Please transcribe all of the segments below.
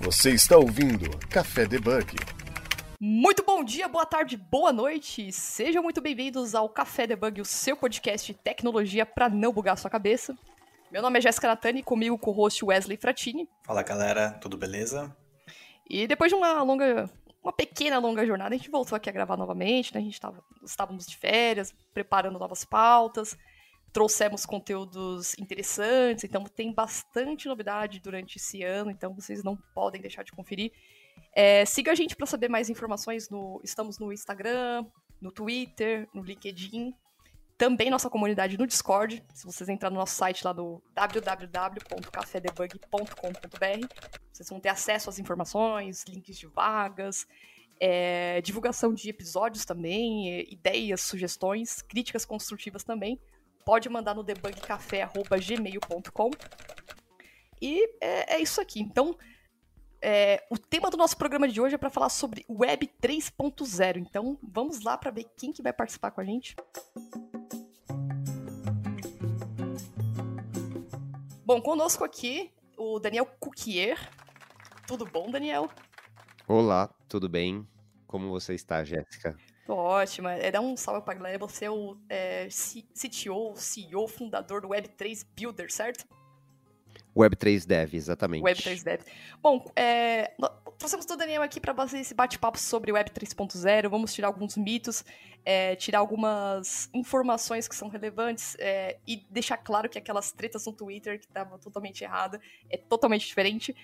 Você está ouvindo Café Debug. Muito bom dia, boa tarde, boa noite. Sejam muito bem-vindos ao Café Debug, o seu podcast de tecnologia para não bugar sua cabeça. Meu nome é Jéssica Natani, comigo com o host Wesley Fratini. Fala galera, tudo beleza? E depois de uma longa, uma pequena longa jornada, a gente voltou aqui a gravar novamente, né? A gente tava, estávamos de férias, preparando novas pautas, trouxemos conteúdos interessantes, então tem bastante novidade durante esse ano, então vocês não podem deixar de conferir. É, siga a gente para saber mais informações. No, estamos no Instagram, no Twitter, no LinkedIn. Também nossa comunidade no Discord. Se vocês entrarem no nosso site lá no www.cafedebug.com.br, vocês vão ter acesso às informações, links de vagas, é, divulgação de episódios também, ideias, sugestões, críticas construtivas também pode mandar no debugcafé.gmail.com. E é, é, isso aqui. Então, é, o tema do nosso programa de hoje é para falar sobre Web 3.0. Então, vamos lá para ver quem que vai participar com a gente. Bom, conosco aqui o Daniel Cuquier. Tudo bom, Daniel? Olá, tudo bem? Como você está, Jéssica? Tô ótima. É, dá um salve pra galera. Você é o é, CTO, CEO, fundador do Web3 Builder, certo? Web3 Dev, exatamente. Web3 Dev. Bom, é, trouxemos o Daniel aqui para fazer esse bate-papo sobre Web 3.0. Vamos tirar alguns mitos, é, tirar algumas informações que são relevantes é, e deixar claro que aquelas tretas no Twitter que estavam totalmente errada é totalmente diferente.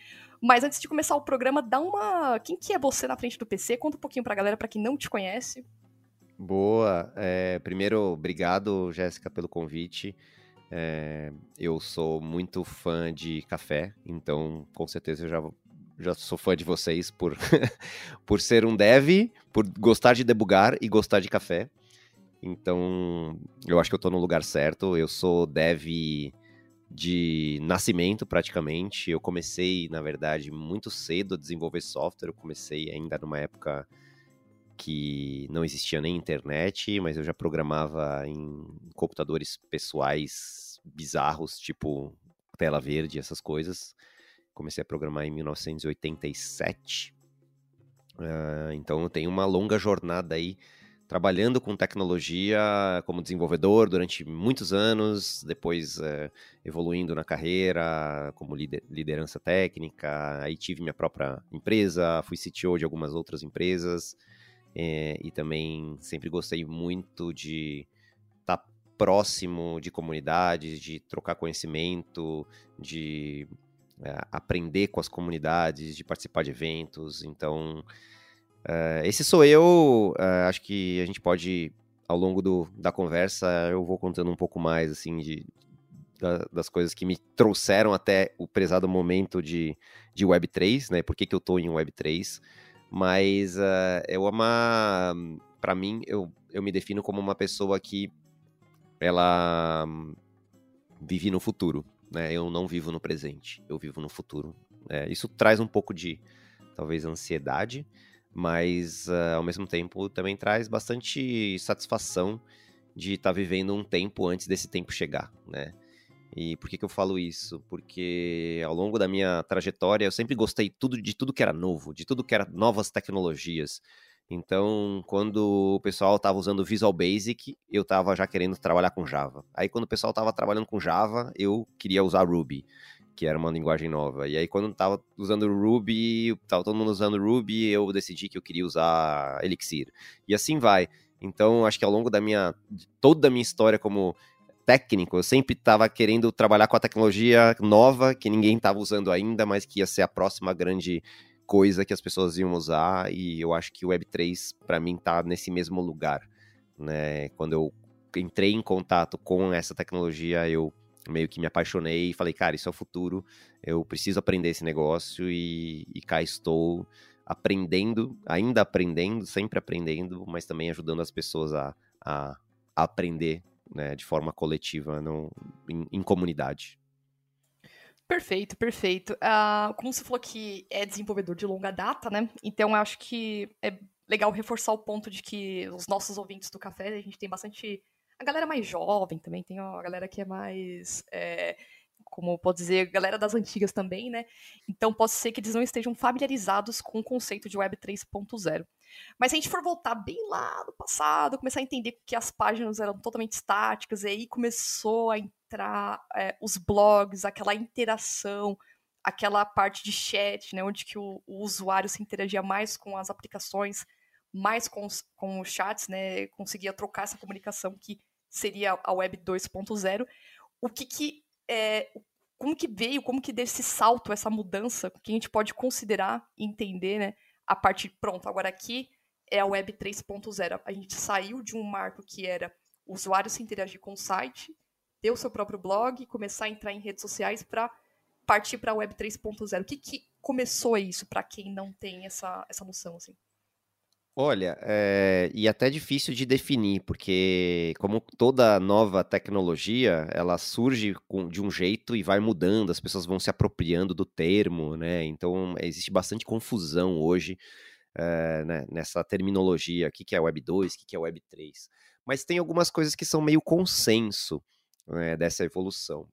Mas antes de começar o programa, dá uma. Quem que é você na frente do PC? Conta um pouquinho pra galera, para quem não te conhece. Boa. É, primeiro, obrigado, Jéssica, pelo convite. É, eu sou muito fã de café, então com certeza eu já, já sou fã de vocês por, por ser um dev, por gostar de debugar e gostar de café. Então, eu acho que eu estou no lugar certo. Eu sou dev de nascimento, praticamente. Eu comecei, na verdade, muito cedo a desenvolver software. Eu comecei ainda numa época que não existia nem internet, mas eu já programava em computadores pessoais bizarros, tipo tela verde, essas coisas. Comecei a programar em 1987. Uh, ah, então eu tenho uma longa jornada aí trabalhando com tecnologia como desenvolvedor durante muitos anos, depois uh, evoluindo na carreira como lider liderança técnica. Aí tive minha própria empresa, fui CTO de algumas outras empresas. É, e também sempre gostei muito de estar tá próximo de comunidades, de trocar conhecimento, de é, aprender com as comunidades, de participar de eventos. Então, é, esse sou eu. Acho que a gente pode, ao longo do, da conversa, eu vou contando um pouco mais assim de, da, das coisas que me trouxeram até o prezado momento de, de Web3, né? Por que, que eu estou em Web3? Mas uh, eu ama. para mim, eu, eu me defino como uma pessoa que ela vive no futuro, né? Eu não vivo no presente, eu vivo no futuro. É, isso traz um pouco de, talvez, ansiedade, mas uh, ao mesmo tempo também traz bastante satisfação de estar tá vivendo um tempo antes desse tempo chegar, né? E por que, que eu falo isso? Porque ao longo da minha trajetória eu sempre gostei tudo, de tudo que era novo, de tudo que era novas tecnologias. Então, quando o pessoal estava usando Visual Basic, eu estava já querendo trabalhar com Java. Aí, quando o pessoal estava trabalhando com Java, eu queria usar Ruby, que era uma linguagem nova. E aí, quando estava usando Ruby, estava todo mundo usando Ruby, eu decidi que eu queria usar Elixir. E assim vai. Então, acho que ao longo da minha toda a minha história como técnico. Eu sempre estava querendo trabalhar com a tecnologia nova que ninguém estava usando ainda, mas que ia ser a próxima grande coisa que as pessoas iam usar. E eu acho que o Web3 para mim está nesse mesmo lugar, né? Quando eu entrei em contato com essa tecnologia, eu meio que me apaixonei e falei, cara, isso é o futuro. Eu preciso aprender esse negócio e, e cá estou aprendendo, ainda aprendendo, sempre aprendendo, mas também ajudando as pessoas a, a aprender né, de forma coletiva, não, em, em comunidade. Perfeito, perfeito. Uh, como você falou que é desenvolvedor de longa data, né? Então eu acho que é legal reforçar o ponto de que os nossos ouvintes do café, a gente tem bastante. A galera mais jovem também, tem a galera que é mais. É, como pode dizer, galera das antigas também, né? Então pode ser que eles não estejam familiarizados com o conceito de Web 3.0. Mas se a gente for voltar bem lá no passado, começar a entender que as páginas eram totalmente estáticas, e aí começou a entrar é, os blogs, aquela interação, aquela parte de chat, né, onde que o, o usuário se interagia mais com as aplicações, mais com os, com os chats, né, conseguia trocar essa comunicação que seria a Web 2.0. O que que é, como que veio, como que desse salto, essa mudança, que a gente pode considerar e entender, né, a partir, pronto, agora aqui é a Web 3.0. A gente saiu de um marco que era o usuário se interagir com o site, ter o seu próprio blog, começar a entrar em redes sociais para partir para a Web 3.0. O que, que começou isso para quem não tem essa, essa noção? Assim? Olha, é, e até difícil de definir, porque como toda nova tecnologia, ela surge com, de um jeito e vai mudando, as pessoas vão se apropriando do termo, né? Então existe bastante confusão hoje é, né, nessa terminologia, o que, que é Web 2, o que, que é Web 3. Mas tem algumas coisas que são meio consenso né, dessa evolução.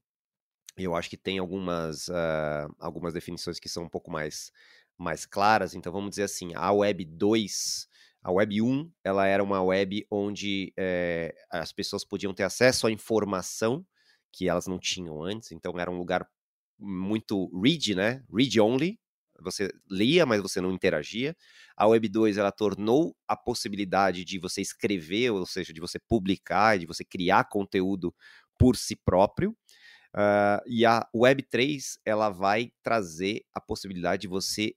Eu acho que tem algumas, uh, algumas definições que são um pouco mais, mais claras. Então vamos dizer assim, a Web 2 a Web 1, ela era uma web onde é, as pessoas podiam ter acesso à informação que elas não tinham antes, então era um lugar muito read, né? Read only. Você lia, mas você não interagia. A Web 2 ela tornou a possibilidade de você escrever, ou seja, de você publicar, de você criar conteúdo por si próprio. Uh, e a Web 3 ela vai trazer a possibilidade de você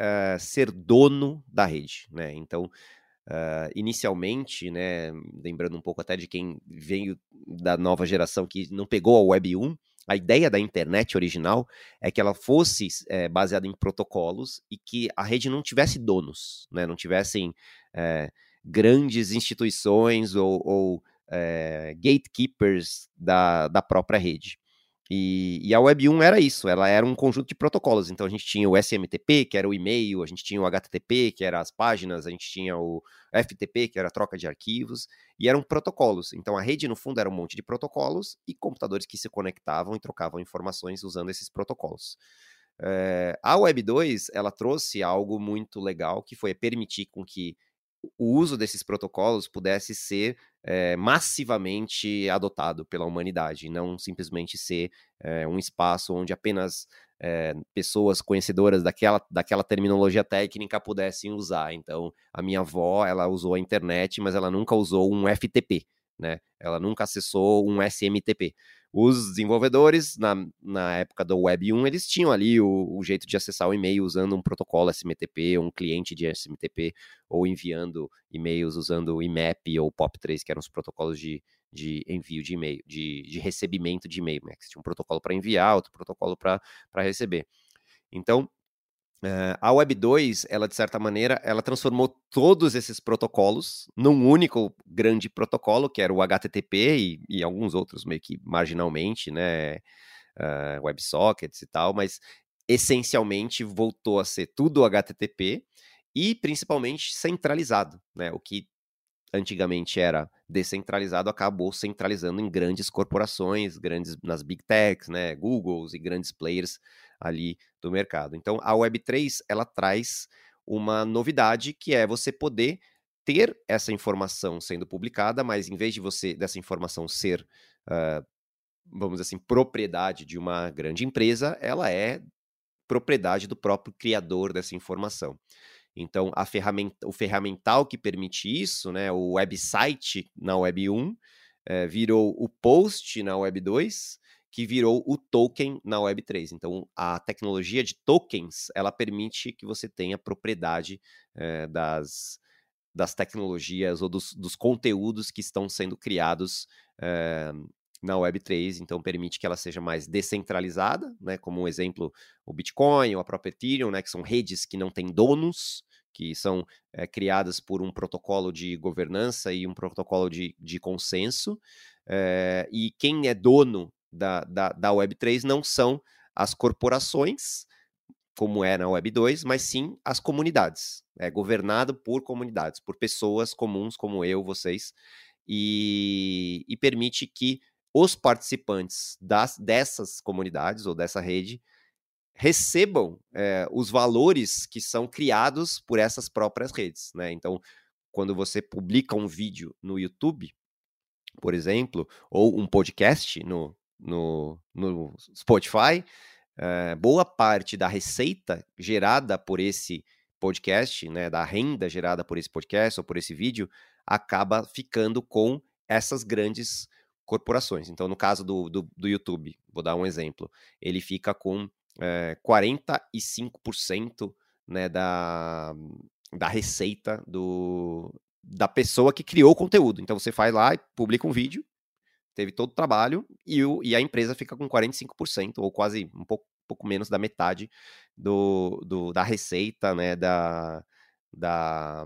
uh, ser dono da rede, né? Então, uh, inicialmente, né, lembrando um pouco até de quem veio da nova geração que não pegou a Web 1, a ideia da internet original é que ela fosse é, baseada em protocolos e que a rede não tivesse donos, né? Não tivessem é, grandes instituições ou, ou é, gatekeepers da, da própria rede. E, e, a Web 1 era isso, ela era um conjunto de protocolos. Então a gente tinha o SMTP, que era o e-mail, a gente tinha o HTTP, que era as páginas, a gente tinha o FTP, que era a troca de arquivos, e eram protocolos. Então a rede, no fundo, era um monte de protocolos e computadores que se conectavam e trocavam informações usando esses protocolos. É, a Web 2 ela trouxe algo muito legal, que foi permitir com que o uso desses protocolos pudesse ser é, massivamente adotado pela humanidade, não simplesmente ser é, um espaço onde apenas é, pessoas conhecedoras daquela, daquela terminologia técnica pudessem usar. Então, a minha avó, ela usou a internet, mas ela nunca usou um FTP, né? Ela nunca acessou um SMTP. Os desenvolvedores, na, na época do Web 1, eles tinham ali o, o jeito de acessar o e-mail usando um protocolo SMTP, um cliente de SMTP, ou enviando e-mails usando o IMAP ou POP3, que eram os protocolos de, de envio de e-mail, de, de recebimento de e-mail. Né? Tinha um protocolo para enviar, outro protocolo para receber. Então, Uh, a Web 2, ela de certa maneira, ela transformou todos esses protocolos num único grande protocolo, que era o HTTP e, e alguns outros meio que marginalmente, né, uh, WebSockets e tal, mas essencialmente voltou a ser tudo HTTP e principalmente centralizado, né, o que antigamente era descentralizado acabou centralizando em grandes corporações, grandes nas big techs, né, Googles e grandes players ali do mercado. Então, a Web3 ela traz uma novidade que é você poder ter essa informação sendo publicada, mas em vez de você dessa informação ser, uh, vamos dizer assim, propriedade de uma grande empresa, ela é propriedade do próprio criador dessa informação. Então, a ferramenta, o ferramental que permite isso, né, o website na Web 1, é, virou o post na Web 2, que virou o token na Web3. Então, a tecnologia de tokens, ela permite que você tenha propriedade é, das, das tecnologias ou dos, dos, conteúdos que estão sendo criados é, na Web3, então permite que ela seja mais descentralizada, né, como um exemplo o Bitcoin ou a própria Ethereum, né, que são redes que não têm donos, que são é, criadas por um protocolo de governança e um protocolo de, de consenso, é, e quem é dono da, da, da Web3 não são as corporações, como é na Web 2, mas sim as comunidades. É governado por comunidades, por pessoas comuns como eu, vocês, e, e permite que os participantes das, dessas comunidades ou dessa rede recebam é, os valores que são criados por essas próprias redes, né? Então, quando você publica um vídeo no YouTube, por exemplo, ou um podcast no, no, no Spotify, é, boa parte da receita gerada por esse podcast, né, da renda gerada por esse podcast ou por esse vídeo, acaba ficando com essas grandes corporações. Então, no caso do, do, do YouTube, vou dar um exemplo, ele fica com é, 45% né, da, da receita do, da pessoa que criou o conteúdo. Então, você faz lá e publica um vídeo, teve todo o trabalho, e, o, e a empresa fica com 45%, ou quase um pouco, pouco menos da metade do, do, da receita né, da, da,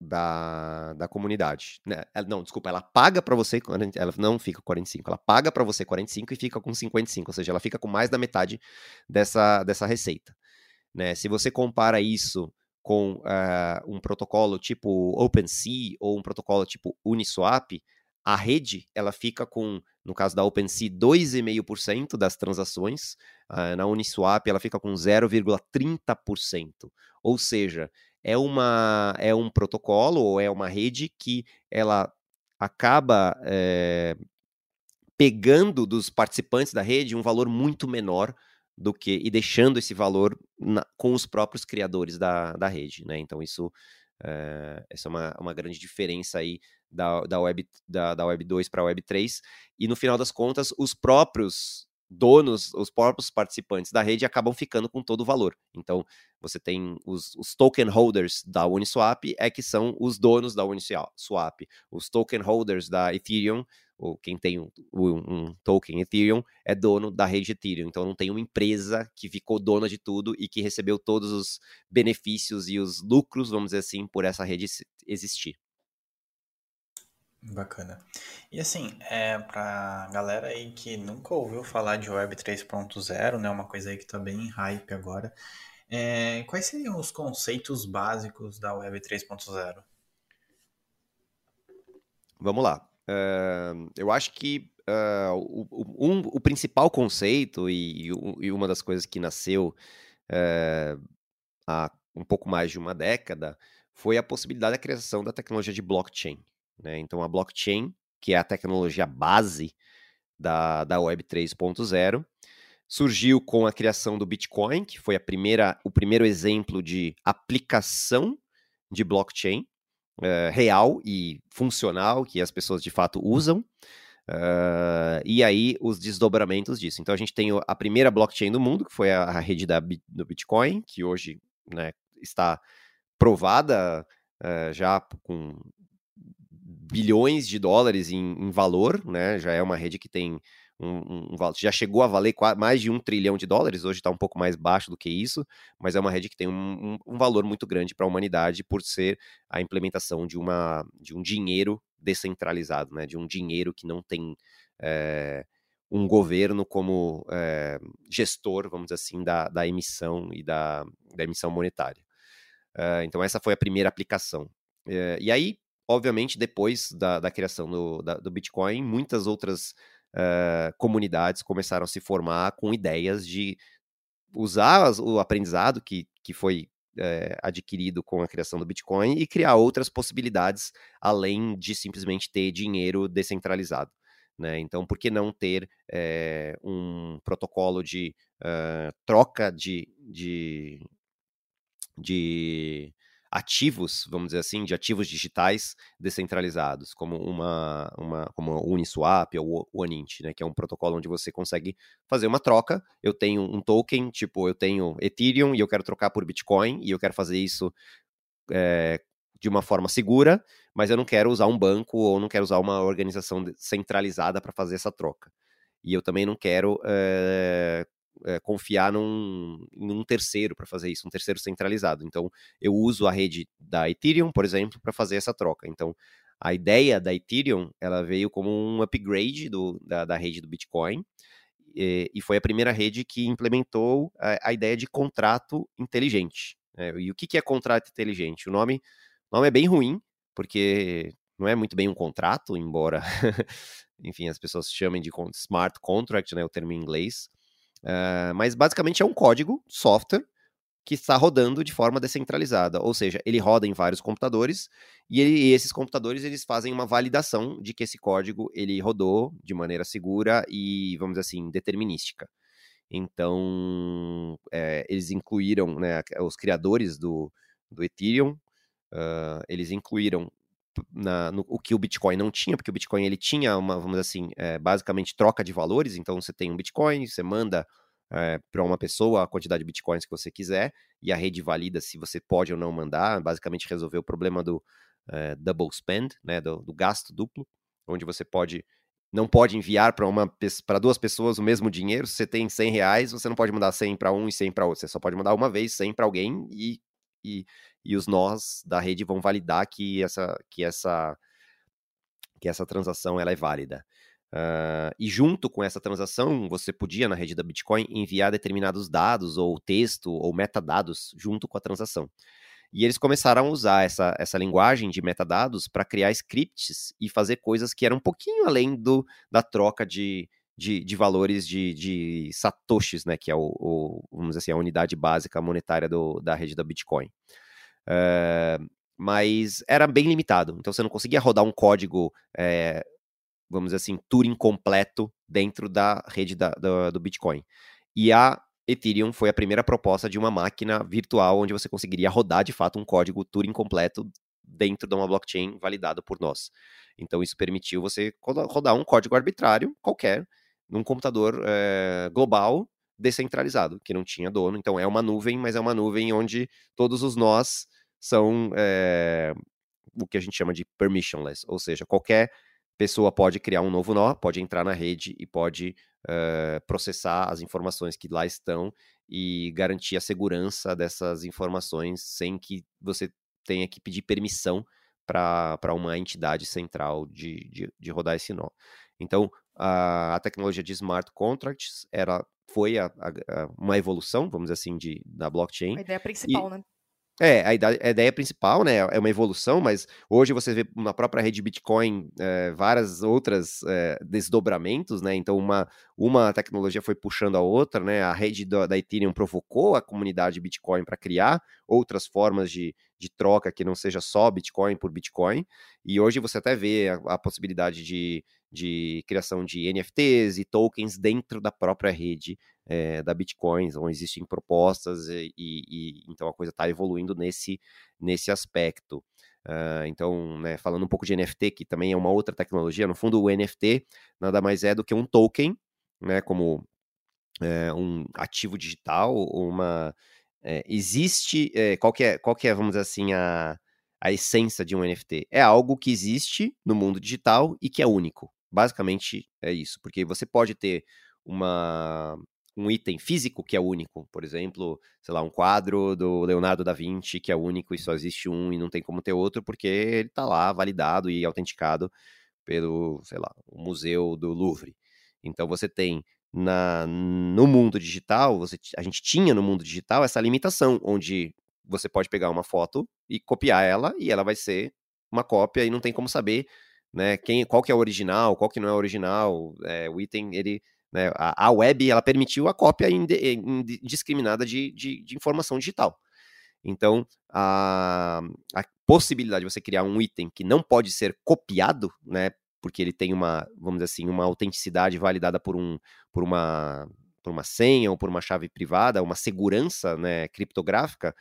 da, da comunidade. Né? Ela, não, desculpa, ela paga para você, ela não fica com 45, ela paga para você 45 e fica com 55, ou seja, ela fica com mais da metade dessa, dessa receita. Né? Se você compara isso com uh, um protocolo tipo OpenSea ou um protocolo tipo Uniswap, a rede ela fica com, no caso da OpenSea, 2,5% das transações, uh, na Uniswap ela fica com 0,30%. Ou seja, é, uma, é um protocolo ou é uma rede que ela acaba é, pegando dos participantes da rede um valor muito menor do que e deixando esse valor na, com os próprios criadores da, da rede, né? Então isso é, essa é uma, uma grande diferença aí da, da, web, da, da Web 2 para a Web 3 e no final das contas os próprios donos, os próprios participantes da rede acabam ficando com todo o valor. Então, você tem os, os, token holders da Uniswap, é que são os donos da Uniswap. Os token holders da Ethereum, ou quem tem um, um, token Ethereum, é dono da rede Ethereum. Então, não tem uma empresa que ficou dona de tudo e que recebeu todos os benefícios e os lucros, vamos dizer assim, por essa rede existir. Bacana. E assim, é, pra galera aí que nunca ouviu falar de Web 3.0, né, uma coisa aí que tá bem em hype agora, é, quais seriam os conceitos básicos da Web 3.0? Vamos lá. Uh, eu acho que uh, o, um, o principal conceito e, e, uma das coisas que nasceu uh, há um pouco mais de uma década foi a possibilidade da criação da tecnologia de blockchain. Né? Então, a blockchain, que é a tecnologia base da, da Web 3.0, surgiu com a criação do Bitcoin, que foi a primeira, o primeiro exemplo de aplicação de blockchain uh, real e funcional, que as pessoas de fato usam. Uh, e aí os desdobramentos disso. Então a gente tem a primeira blockchain do mundo, que foi a, rede da, do Bitcoin, que hoje né, está provada uh, já com bilhões de dólares em, em, valor, né? Já é uma rede que tem um, um, já chegou a valer mais de um trilhão de dólares, hoje está um pouco mais baixo do que isso, mas é uma rede que tem um, um valor muito grande para a humanidade por ser a implementação de, uma, de um dinheiro descentralizado, né? De um dinheiro que não tem é, um governo como é, gestor, vamos dizer assim, da, da emissão e da, da emissão monetária. Uh, então essa foi a primeira aplicação. Uh, e aí obviamente, depois da, da criação do, da, do Bitcoin, muitas outras uh, comunidades começaram a se formar com ideias de usar o aprendizado que, que foi uh, adquirido com a criação do Bitcoin e criar outras possibilidades além de simplesmente ter dinheiro descentralizado. Né? Então, por que não ter é, um protocolo de uh, troca de, de, de ativos, vamos dizer assim, de ativos digitais descentralizados, como uma, uma como o Uniswap ou o Onint, né, que é um protocolo onde você consegue fazer uma troca. Eu tenho um token, tipo, eu tenho Ethereum e eu quero trocar por Bitcoin e eu quero fazer isso é, de uma forma segura, mas eu não quero usar um banco ou não quero usar uma organização centralizada para fazer essa troca. E eu também não quero é, é, confiar num, em um terceiro para fazer isso, um terceiro centralizado. Então, eu uso a rede da Ethereum, por exemplo, para fazer essa troca. Então, a ideia da Ethereum ela veio como um upgrade do, da, da rede do Bitcoin e, e, foi a primeira rede que implementou a, a ideia de contrato inteligente. Né? E o que, que é contrato inteligente? O nome, o nome é bem ruim, porque não é muito bem um contrato, embora enfim, as pessoas chamem de smart contract, né, o termo em inglês. Uh, mas basicamente é um código, software, que está rodando de forma descentralizada, ou seja, ele roda em vários computadores e, ele, e, esses computadores eles fazem uma validação de que esse código ele rodou de maneira segura e vamos dizer assim determinística. Então é, eles incluíram, né, os criadores do, do Ethereum, uh, eles incluíram na, no, o que o Bitcoin não tinha, porque o Bitcoin ele tinha uma, vamos assim, é, basicamente troca de valores. Então você tem um Bitcoin, você manda é, para uma pessoa a quantidade de bitcoins que você quiser e a rede valida se você pode ou não mandar. Basicamente resolver o problema do é, double spend, né, do, do, gasto duplo, onde você pode não pode enviar para uma para duas pessoas o mesmo dinheiro. Se você tem 100 reais, você não pode mandar 100 para um e 100 para outro. Você só pode mandar uma vez 100 para alguém e, e, e os nós da rede vão validar que essa que essa que essa transação ela é válida. Uh, e junto com essa transação, você podia, na rede da Bitcoin, enviar determinados dados, ou texto, ou metadados, junto com a transação. E eles começaram a usar essa, essa linguagem de metadados para criar scripts e fazer coisas que eram um pouquinho além do, da troca de, de, de valores de, de satoshis, né, que é o, o, vamos dizer assim, a unidade básica monetária do, da rede da Bitcoin. Uh, mas era bem limitado, então você não conseguia rodar um código é, vamos dizer assim, Turing completo dentro da rede da, da, do Bitcoin. E a Ethereum foi a primeira proposta de uma máquina virtual onde você conseguiria rodar de fato um código Turing completo dentro de uma blockchain validado por nós. Então isso permitiu você rodar um código arbitrário qualquer num computador é, global descentralizado, que não tinha dono. Então é uma nuvem, mas é uma nuvem onde todos os nós são é, o que a gente chama de permissionless, ou seja, qualquer pessoa pode criar um novo nó, pode entrar na rede e pode uh, processar as informações que lá estão e garantir a segurança dessas informações sem que você tenha que pedir permissão para uma entidade central de, de, de, rodar esse nó. Então, a, a, tecnologia de smart contracts era, foi a, a, uma evolução, vamos dizer assim, de, da blockchain. A ideia principal, e, né? É, a ideia, a ideia, principal, né, é uma evolução, mas hoje você vê na própria rede Bitcoin é, várias outras é, desdobramentos, né, então uma, uma tecnologia foi puxando a outra, né, a rede da, da Ethereum provocou a comunidade Bitcoin para criar outras formas de, de troca que não seja só Bitcoin por Bitcoin, e hoje você até vê a, a possibilidade de, de criação de NFTs e tokens dentro da própria rede é, da Bitcoin, onde existem propostas e, e, e então a coisa está evoluindo nesse, nesse aspecto. Uh, então, né, falando um pouco de NFT, que também é uma outra tecnologia, no fundo o NFT nada mais é do que um token, né, como é, um ativo digital, uma é, existe, é, qual, que é, qual que é, vamos dizer assim, a, a essência de um NFT? É algo que existe no mundo digital e que é único. Basicamente é isso, porque você pode ter uma, um item físico que é único, por exemplo, sei lá, um quadro do Leonardo da Vinci que é único e só existe um e não tem como ter outro porque ele está lá validado e autenticado pelo, sei lá, o Museu do Louvre. Então você tem na, no mundo digital, você, a gente tinha no mundo digital essa limitação, onde você pode pegar uma foto e copiar ela e ela vai ser uma cópia e não tem como saber né, quem, qual que é o original, qual que não é o original, é, o item, ele né? A, a web ela permitiu a cópia indiscriminada de, de, de informação digital. Então, a, a, possibilidade de você criar um item que não pode ser copiado, né, porque ele tem uma, vamos dizer assim, uma autenticidade validada por, um, por, uma, por uma senha ou por uma chave privada, uma segurança né, criptográfica,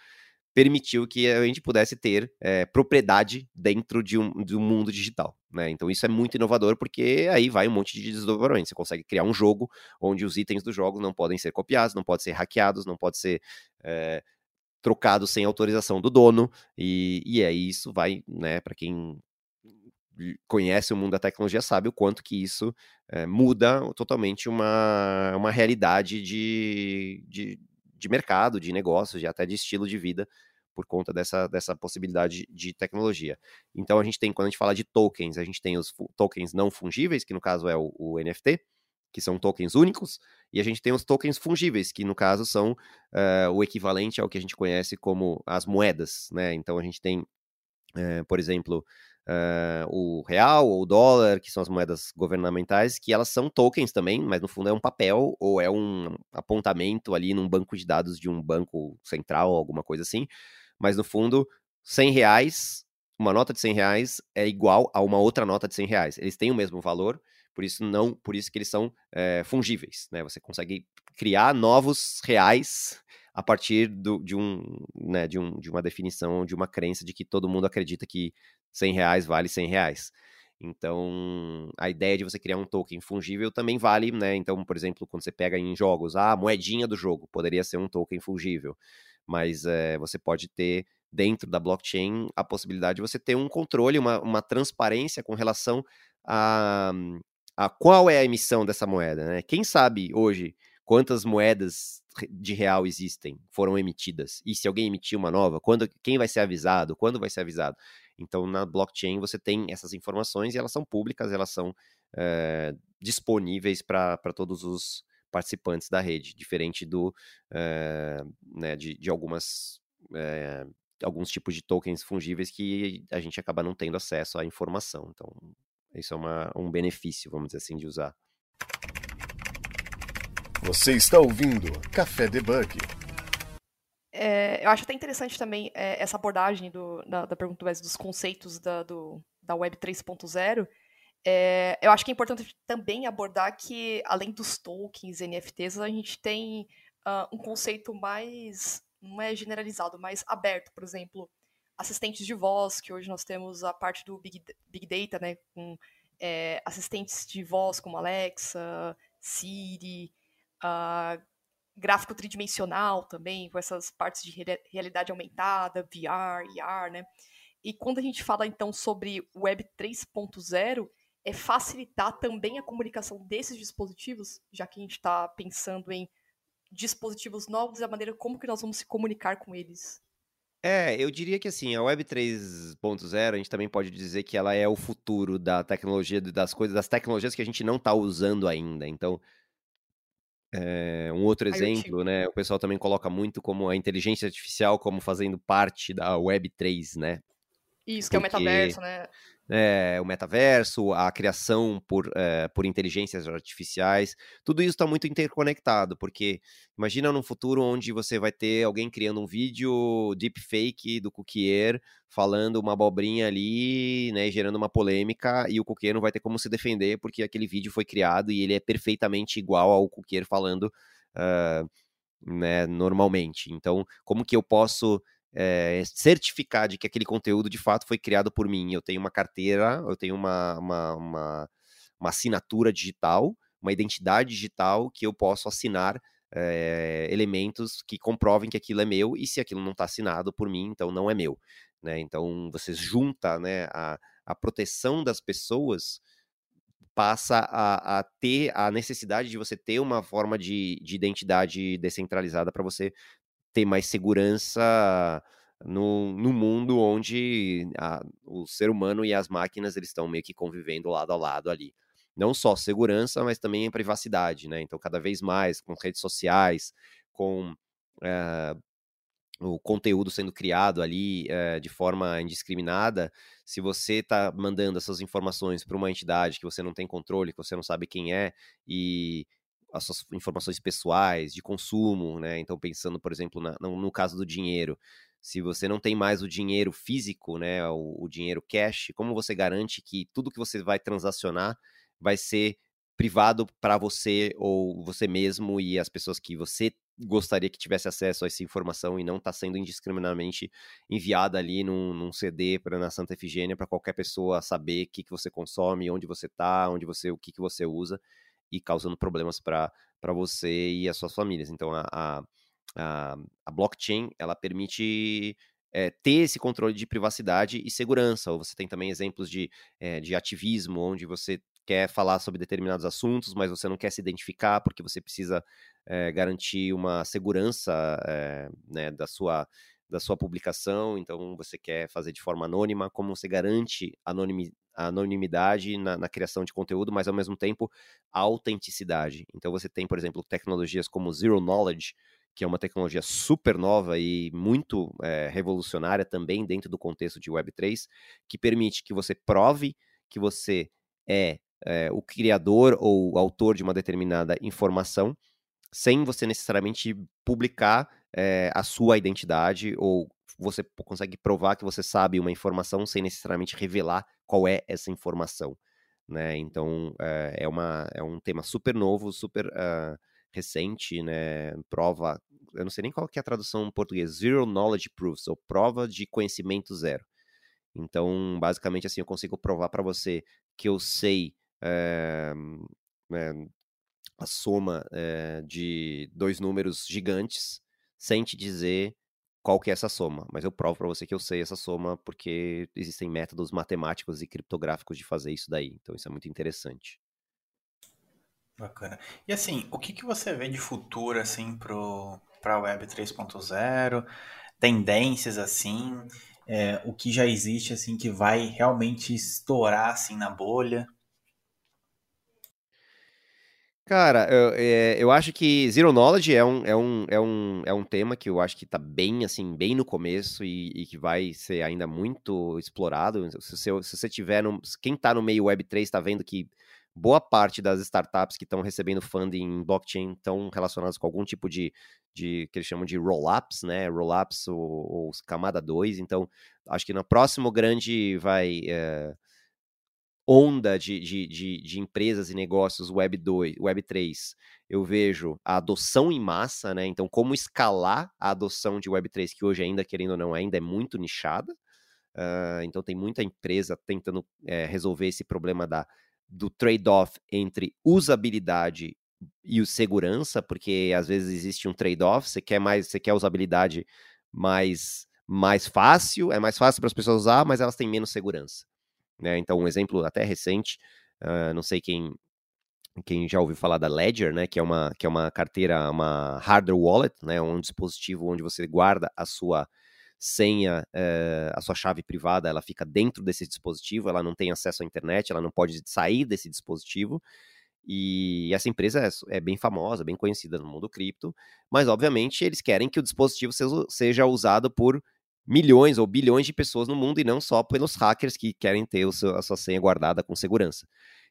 permitiu que a gente pudesse ter é, propriedade dentro de um, de um mundo digital. Né? Então isso é muito inovador porque aí vai um monte de desdobramento. Você consegue criar um jogo onde os itens do jogo não podem ser copiados, não podem ser hackeados, não pode ser é, trocados sem autorização do dono. E, e aí isso vai, né, para quem conhece o mundo da tecnologia sabe o quanto que isso é, muda totalmente uma, uma realidade de, de de mercado, de negócios, de até de estilo de vida por conta dessa, dessa possibilidade de tecnologia. Então a gente tem, quando a gente fala de tokens, a gente tem os tokens não fungíveis, que no caso é o, o NFT, que são tokens únicos, e a gente tem os tokens fungíveis, que no caso são uh, o equivalente ao que a gente conhece como as moedas, né? Então a gente tem, uh, por exemplo, uh, o real ou o dólar, que são as moedas governamentais, que elas são tokens também, mas no fundo é um papel ou é um apontamento ali num banco de dados de um banco central alguma coisa assim. Mas no fundo, 100 reais, uma nota de 100 reais é igual a uma outra nota de 100 reais. Eles têm o mesmo valor, por isso não, por isso que eles são é, fungíveis, né? Você consegue criar novos reais a partir do, de, um, né, de, um, de uma definição, de uma crença de que todo mundo acredita que 100 reais vale 100 reais. Então, a ideia de você criar um token fungível também vale, né? Então, por exemplo, quando você pega em jogos, ah, a moedinha do jogo poderia ser um token fungível, mas é, você pode ter dentro da blockchain a possibilidade de você ter um controle, uma, uma transparência com relação a, a qual é a emissão dessa moeda, né? Quem sabe hoje quantas moedas de real existem, foram emitidas, e se alguém emitir uma nova, quando, quem vai ser avisado, quando vai ser avisado. Então, na blockchain você tem essas informações e elas são públicas, elas são é, disponíveis para todos os participantes da rede, diferente do é, né, de, de algumas é, alguns tipos de tokens fungíveis que a gente acaba não tendo acesso à informação. Então, isso é uma, um benefício, vamos dizer assim, de usar. Você está ouvindo Café Debug. É, eu acho até interessante também é, essa abordagem do, da, da pergunta dos conceitos da, do, da Web 3.0. É, eu acho que é importante também abordar que, além dos tokens, NFTs, a gente tem uh, um conceito mais, não é generalizado, mais aberto. Por exemplo, assistentes de voz, que hoje nós temos a parte do Big, Big Data, né, com é, assistentes de voz como Alexa, Siri, uh, gráfico tridimensional também, com essas partes de realidade aumentada, VR, IR, né? E quando a gente fala então sobre Web 3.0, é facilitar também a comunicação desses dispositivos, já que a gente está pensando em dispositivos novos e a maneira como que nós vamos se comunicar com eles. É, eu diria que assim, a Web 3.0, a gente também pode dizer que ela é o futuro da tecnologia, das coisas, das tecnologias que a gente não está usando ainda. Então, é, um outro exemplo, né? O pessoal também coloca muito como a inteligência artificial como fazendo parte da Web 3, né? Isso, que Porque, é o metaverso, né? É, o metaverso, a criação por, é, por inteligências artificiais, tudo isso está muito interconectado, porque imagina num futuro onde você vai ter alguém criando um vídeo deepfake do Cookier falando uma abobrinha ali, né, gerando uma polêmica, e o Cookier não vai ter como se defender porque aquele vídeo foi criado e ele é perfeitamente igual ao Cookier falando uh, né, normalmente. Então, como que eu posso é, certificar de que aquele conteúdo de fato foi criado por mim. Eu tenho uma carteira, eu tenho uma, uma, uma, uma assinatura digital, uma identidade digital que eu posso assinar é, elementos que comprovem que aquilo é meu e se aquilo não está assinado por mim, então não é meu. Né? Então você junta né, a, a proteção das pessoas passa a, a, ter a necessidade de você ter uma forma de, de identidade descentralizada para você ter mais segurança no, no mundo onde a, o ser humano e as máquinas eles estão meio que convivendo lado a lado ali. Não só segurança, mas também privacidade, né? Então, cada vez mais com redes sociais, com é, o conteúdo sendo criado ali é, de forma indiscriminada, se você está mandando essas informações para uma entidade que você não tem controle, que você não sabe quem é, e as suas informações pessoais, de consumo, né? Então, pensando, por exemplo, na, no, no, caso do dinheiro, se você não tem mais o dinheiro físico, né, o, o dinheiro cash, como você garante que tudo que você vai transacionar vai ser privado para você ou você mesmo e as pessoas que você gostaria que tivesse acesso a essa informação e não está sendo indiscriminadamente enviada ali num, num CD para na Santa Efigênia para qualquer pessoa saber o que, que você consome, onde você está, onde você, o que, que você usa e causando problemas para você e as suas famílias. Então, a, a, a, a blockchain, ela permite é, ter esse controle de privacidade e segurança. Você tem também exemplos de, é, de ativismo, onde você quer falar sobre determinados assuntos, mas você não quer se identificar porque você precisa é, garantir uma segurança né, da sua da sua publicação, então você quer fazer de forma anônima, como você garante anonimi, anonimidade na, na, criação de conteúdo, mas ao mesmo tempo a autenticidade. Então você tem, por exemplo, tecnologias como Zero Knowledge, que é uma tecnologia super nova e muito é, revolucionária também dentro do contexto de Web3, que permite que você prove que você é, é o criador ou autor de uma determinada informação, sem você necessariamente publicar é, a sua identidade ou você consegue provar que você sabe uma informação sem necessariamente revelar qual é essa informação. Né? Então é, é, uma, é um tema super novo, super uh, recente, né? Prova, eu não sei nem qual que é a tradução em português, Zero Knowledge Proofs, ou prova de conhecimento zero. Então, basicamente assim, eu consigo provar para você que eu sei é, é, a soma é, de dois números gigantes sem te dizer qual que é essa soma, mas eu provo para você que eu sei essa soma porque existem métodos matemáticos e criptográficos de fazer isso daí. Então isso é muito interessante. Bacana. E assim, o que, que você vê de futuro assim para a Web 3.0? Tendências assim, é, o que já existe assim que vai realmente estourar assim na bolha? Cara, eu, é, eu acho que Zero Knowledge é um, é, um, é, um, é um tema que eu acho que tá bem, assim, bem no começo e, e que vai ser ainda muito explorado. Se, se, você tiver no, Quem tá no meio Web3 está vendo que boa parte das startups que estão recebendo funding em blockchain estão relacionadas com algum tipo de, de que eles chamam de roll-ups, né? Roll-ups ou, ou, camada 2. Então, acho que no próximo grande vai. É, onda de, de, de, de, empresas e negócios Web 2, Web 3, eu vejo a adoção em massa, né? Então, como escalar a adoção de Web 3, que hoje ainda, querendo ou não, ainda é muito nichada. Uh, então, tem muita empresa tentando é, resolver esse problema da, do trade-off entre usabilidade e segurança, porque às vezes existe um trade-off, você quer mais, você quer usabilidade mais mais fácil, é mais fácil para as pessoas usar, mas elas têm menos segurança. Né? Então, um exemplo até recente, uh, não sei quem, quem já ouviu falar da Ledger, né, que é uma, que é uma carteira, uma hardware wallet, né, um dispositivo onde você guarda a sua senha, uh, a sua chave privada, ela fica dentro desse dispositivo, ela não tem acesso à internet, ela não pode sair desse dispositivo. E essa empresa é, é bem famosa, bem conhecida no mundo cripto, mas obviamente eles querem que o dispositivo seja, seja usado por milhões ou bilhões de pessoas no mundo e não só pelos hackers que querem ter seu, a sua senha guardada com segurança.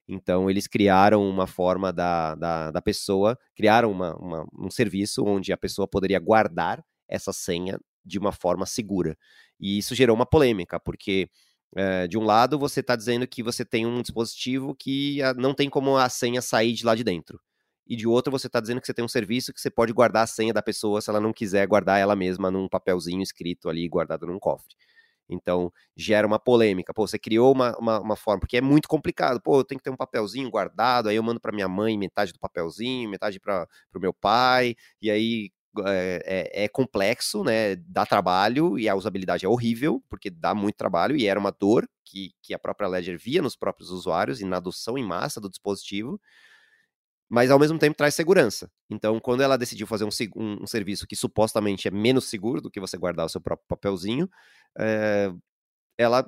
Então, eles criaram uma forma da, da, da pessoa, criaram uma, uma, um serviço onde a pessoa poderia guardar essa senha de uma forma segura. E isso gerou uma polêmica, porque é, de um lado você está dizendo que você tem um dispositivo que ah, não tem como a senha sair de lá de dentro e de outro você está dizendo que você tem um serviço que você pode guardar a senha da pessoa se ela não quiser guardar ela mesma num papelzinho escrito ali, guardado num cofre. Então, gera uma polêmica. Pô, você criou uma, uma, uma, forma, porque é muito complicado. Pô, eu tenho que ter um papelzinho guardado, aí eu mando para minha mãe metade do papelzinho, metade para o meu pai, e aí é, é, é, complexo, né? Dá trabalho e a usabilidade é horrível, porque dá muito trabalho e era uma dor que, que a própria Ledger via nos próprios usuários e na adoção em massa do dispositivo mas ao mesmo tempo traz segurança. Então, quando ela decidiu fazer um, um, um, serviço que supostamente é menos seguro do que você guardar o seu próprio papelzinho, é, ela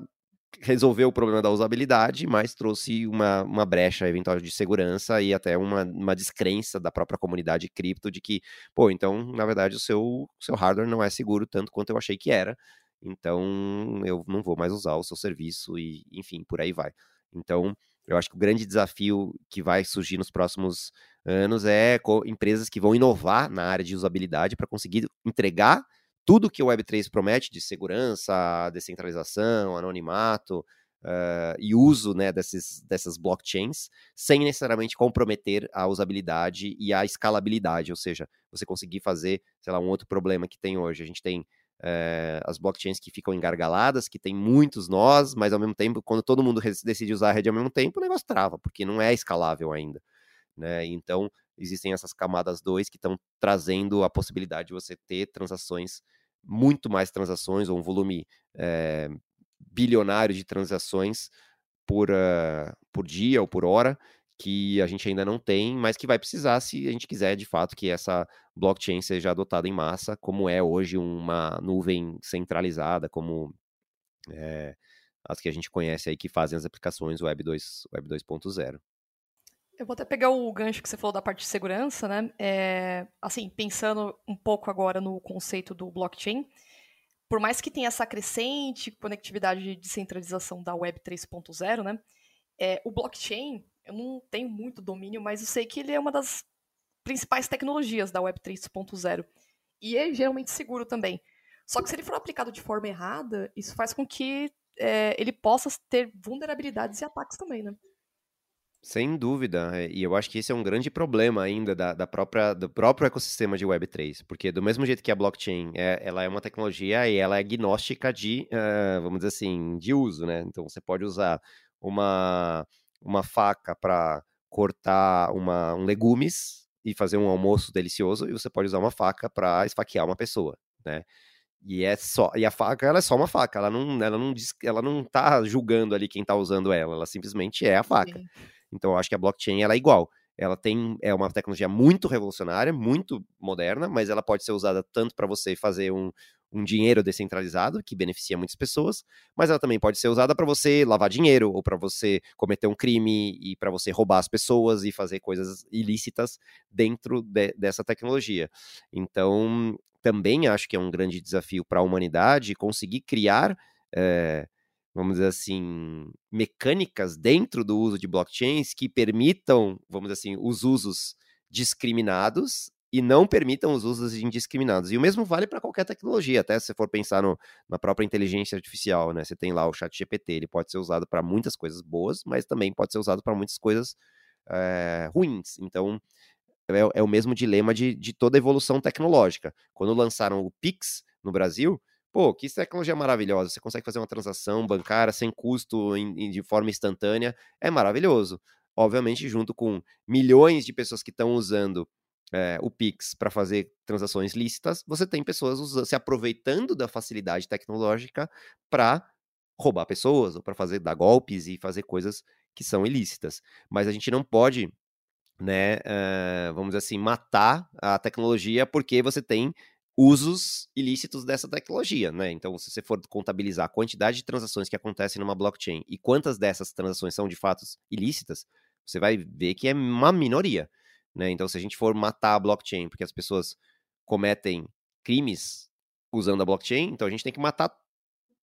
resolveu o problema da usabilidade, mas trouxe uma, uma brecha eventual de segurança e até uma, uma descrença da própria comunidade cripto de que, pô, então, na verdade, o seu, seu hardware não é seguro tanto quanto eu achei que era, então eu não vou mais usar o seu serviço e, enfim, por aí vai. Então, eu acho que o grande desafio que vai surgir nos próximos anos é empresas que vão inovar na área de usabilidade para conseguir entregar tudo que o Web3 promete de segurança, descentralização, anonimato uh, e uso né, desses, dessas blockchains, sem necessariamente comprometer a usabilidade e a escalabilidade, ou seja, você conseguir fazer, sei lá, um outro problema que tem hoje. A gente tem é, as blockchains que ficam engargaladas, que tem muitos nós, mas ao mesmo tempo, quando todo mundo decide usar a rede ao mesmo tempo, o negócio trava, porque não é escalável ainda. Né? Então, existem essas camadas 2 que estão trazendo a possibilidade de você ter transações, muito mais transações, ou um volume é, bilionário de transações por, uh, por dia ou por hora, que a gente ainda não tem, mas que vai precisar se a gente quiser de fato que essa blockchain seja adotada em massa, como é hoje uma nuvem centralizada, como é, as que a gente conhece aí que fazem as aplicações Web 2, Web 2.0. Eu vou até pegar o gancho que você falou da parte de segurança, né? É, assim, pensando um pouco agora no conceito do blockchain, por mais que tenha essa crescente conectividade de descentralização da Web 3.0, né? É, o blockchain, eu não tenho muito domínio, mas eu sei que ele é uma das principais tecnologias da Web 3.0. E é geralmente seguro também. Só que se ele for aplicado de forma errada, isso faz com que é, ele possa ter vulnerabilidades e ataques também, né? Sem dúvida, é, e eu acho que esse é um grande problema ainda da, da própria, do próprio ecossistema de Web3, porque do mesmo jeito que a blockchain, é, ela é uma tecnologia e ela é agnóstica de, uh, vamos dizer assim, de uso, né? Então você pode usar uma, uma faca para cortar uma, um legumes e fazer um almoço delicioso, e você pode usar uma faca para esfaquear uma pessoa, né? E é só, e a faca ela é só uma faca, ela não, ela não diz, ela não tá julgando ali quem tá usando ela, ela simplesmente é a faca. Sim. Então eu acho que a blockchain ela é igual. Ela tem é uma tecnologia muito revolucionária, muito moderna, mas ela pode ser usada tanto para você fazer um, um dinheiro descentralizado que beneficia muitas pessoas, mas ela também pode ser usada para você lavar dinheiro ou para você cometer um crime e para você roubar as pessoas e fazer coisas ilícitas dentro de, dessa tecnologia. Então, também acho que é um grande desafio para a humanidade conseguir criar é, vamos dizer assim, mecânicas dentro do uso de blockchains que permitam, vamos dizer assim, os usos discriminados e não permitam os usos indiscriminados. E o mesmo vale para qualquer tecnologia, até se você for pensar no, na própria inteligência artificial, né? Você tem lá o chat GPT, ele pode ser usado para muitas coisas boas, mas também pode ser usado para muitas coisas é, ruins. Então, é, é, o mesmo dilema de, de toda evolução tecnológica. Quando lançaram o Pix no Brasil, Pô, que tecnologia maravilhosa. Você consegue fazer uma transação bancária sem custo, em, de forma instantânea. É maravilhoso. Obviamente, junto com milhões de pessoas que estão usando é, o Pix para fazer transações lícitas, você tem pessoas usando, se aproveitando da facilidade tecnológica para roubar pessoas ou para fazer dar golpes e fazer coisas que são ilícitas. Mas a gente não pode, né, uh, vamos dizer assim, matar a tecnologia porque você tem usos ilícitos dessa tecnologia, né? Então, se você for contabilizar a quantidade de transações que acontecem numa blockchain e quantas dessas transações são de fato ilícitas, você vai ver que é uma minoria, né? Então, se a gente for matar a blockchain porque as pessoas cometem crimes usando a blockchain, então a gente tem que matar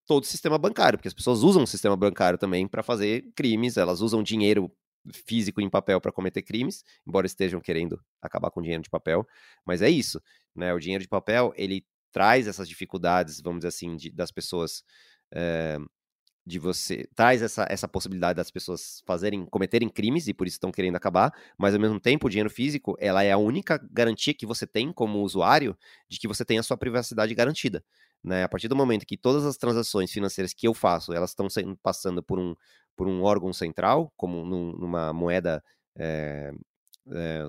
todo o sistema bancário, porque as pessoas usam o sistema bancário também para fazer crimes, elas usam dinheiro físico em papel para cometer crimes, embora estejam querendo acabar com dinheiro de papel, mas é isso, né? O dinheiro de papel, ele traz essas dificuldades, vamos dizer assim, de, das pessoas é, de você traz essa, essa possibilidade das pessoas fazerem cometerem crimes e por isso estão querendo acabar, mas ao mesmo tempo o dinheiro físico ela é a única garantia que você tem como usuário de que você tem a sua privacidade garantida, né? A partir do momento que todas as transações financeiras que eu faço elas estão passando por um por um órgão central, como num, numa moeda é, é,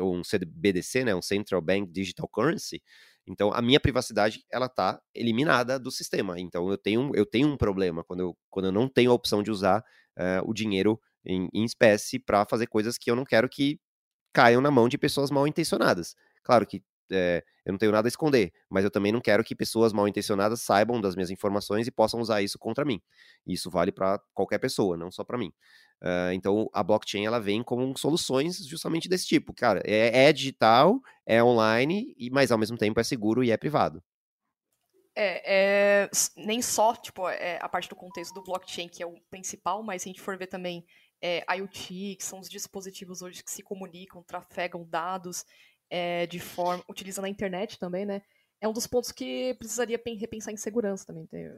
um CBDC, né, um Central Bank Digital Currency, então a minha privacidade ela está eliminada do sistema. Então eu tenho, eu tenho um problema quando eu, quando eu não tenho a opção de usar uh, o dinheiro em, em espécie para fazer coisas que eu não quero que caiam na mão de pessoas mal intencionadas. Claro que é, eu não tenho nada a esconder, mas eu também não quero que pessoas mal intencionadas saibam das minhas informações e possam usar isso contra mim. Isso vale para qualquer pessoa, não só para mim. Uh, então a blockchain ela vem com soluções justamente desse tipo, cara. É, é digital, é online, e mas ao mesmo tempo é seguro e é privado. É, é, nem só tipo, é a parte do contexto do blockchain, que é o principal, mas se a gente for ver também é, IoT, que são os dispositivos hoje que se comunicam, trafegam dados, é, de forma. utilizando a internet também, né? É um dos pontos que precisaria repensar em segurança também. É,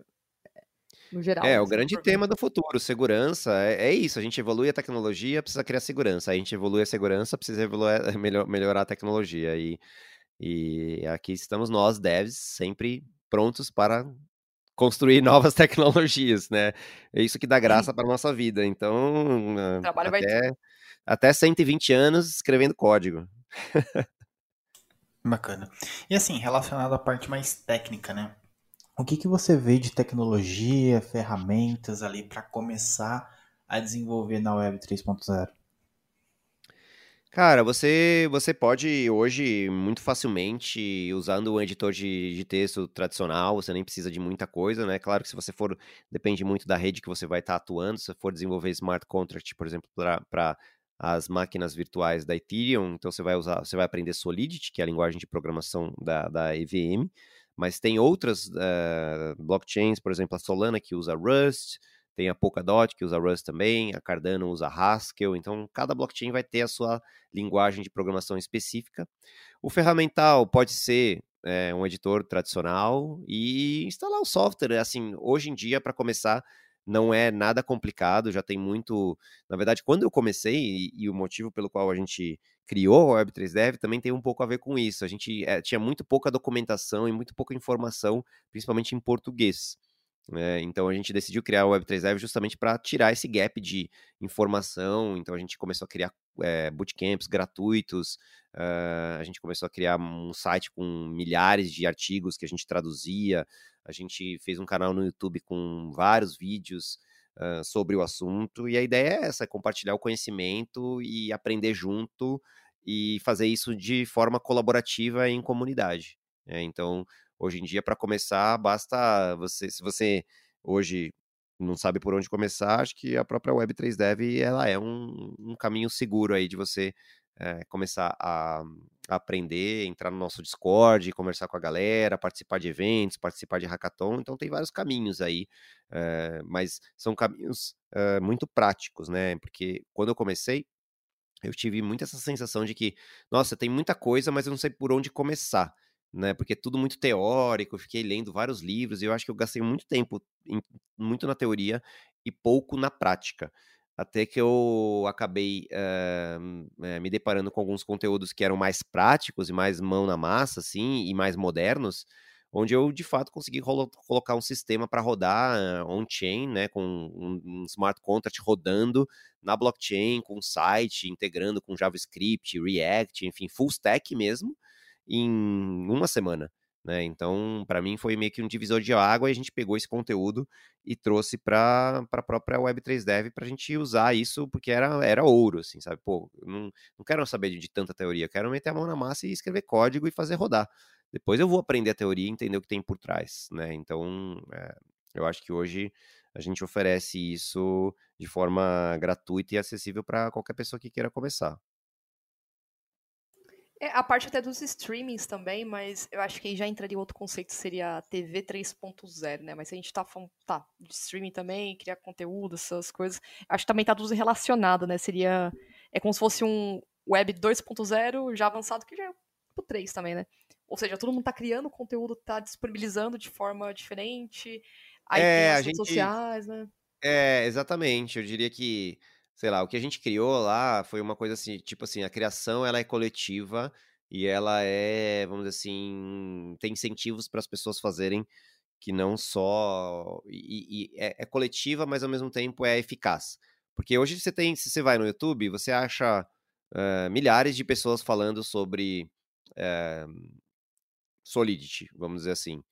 no geral. É, o assim, grande tema do futuro, segurança, é, é, isso. A gente evolui a tecnologia, precisa criar segurança. A gente evolui a segurança, precisa evoluir, melhor, melhorar a tecnologia. E, e aqui estamos nós, devs, sempre prontos para construir novas tecnologias, né? É isso que dá graça para nossa vida. Então, Trabalho até, até 120 anos escrevendo código. Bacana. E assim, relacionado à parte mais técnica, né? O que, que você vê de tecnologia, ferramentas ali para começar a desenvolver na Web 3.0? Cara, você, você pode hoje muito facilmente, usando um editor de, de texto tradicional, você nem precisa de muita coisa, né? Claro que se você for, depende muito da rede que você vai estar atuando, se for desenvolver smart contract, por exemplo, para as máquinas virtuais da Ethereum, então você vai usar, você vai aprender Solidity, que é a linguagem de programação da, da EVM, mas tem outras uh, blockchains, por exemplo, a Solana que usa Rust, tem a Polkadot que usa Rust também, a Cardano usa Haskell, então cada blockchain vai ter a sua linguagem de programação específica. O ferramental pode ser é, um editor tradicional e instalar o software, assim, hoje em dia, para começar, não é nada complicado, já tem muito. Na verdade, quando eu comecei, e, e o motivo pelo qual a gente criou a Web3Dev também tem um pouco a ver com isso. A gente é, tinha muito pouca documentação e muito pouca informação, principalmente em português. Né? Então a gente decidiu criar o Web3Dev justamente para tirar esse gap de informação. Então a gente começou a criar é, bootcamps gratuitos, uh, a gente começou a criar um site com milhares de artigos que a gente traduzia, a gente fez um canal no YouTube com vários vídeos uh, sobre o assunto, e a ideia é essa: é compartilhar o conhecimento e aprender junto e fazer isso de forma colaborativa em comunidade. Né? Então, hoje em dia, para começar, basta você, se você hoje não sabe por onde começar, acho que a própria Web3 Dev ela é um, um caminho seguro aí de você é, começar a, a, aprender, entrar no nosso Discord, conversar com a galera, participar de eventos, participar de hackathon. Então tem vários caminhos aí, é, mas são caminhos é, muito práticos, né? Porque quando eu comecei, eu tive muito essa sensação de que, nossa, tem muita coisa, mas eu não sei por onde começar. Né, porque é tudo muito teórico, eu fiquei lendo vários livros e eu acho que eu gastei muito tempo, em, muito na teoria e pouco na prática. Até que eu acabei uh, me deparando com alguns conteúdos que eram mais práticos e mais mão na massa, assim, e mais modernos, onde eu de fato consegui colocar um sistema para rodar uh, on-chain, né, com um, smart contract rodando na blockchain, com um site integrando com JavaScript, React, enfim, full stack mesmo, em uma semana. Né? Então, para mim, foi meio que um divisor de água e a gente pegou esse conteúdo e trouxe para a própria Web3 Dev para a gente usar isso, porque era, era ouro, assim, sabe? Pô, não, não quero saber de, de tanta teoria, quero meter a mão na massa e escrever código e fazer rodar. Depois eu vou aprender a teoria e entender o que tem por trás, né? Então, é, eu acho que hoje a gente oferece isso de forma gratuita e acessível para qualquer pessoa que queira começar. É, a parte até dos streamings também, mas eu acho que aí já entraria outro conceito, seria TV 3.0, né? Mas se a gente tá falando, tá, de streaming também, criar conteúdo, essas coisas, acho que também tá tudo relacionado, né? Seria, é como se fosse um web 2.0 já avançado, que já é o 3 também, né? Ou seja, todo mundo tá criando conteúdo, tá disponibilizando de forma diferente, aí é, tem as redes gente... sociais, né? É, exatamente, eu diria que sei lá, o que a gente criou lá foi uma coisa assim, tipo assim, a criação ela é coletiva e ela é, vamos dizer assim, tem incentivos para as pessoas fazerem que não só e, e é, é, coletiva, mas ao mesmo tempo é eficaz. Porque hoje você tem, se você vai no YouTube, você acha uh, milhares de pessoas falando sobre uh, Solidity, vamos dizer assim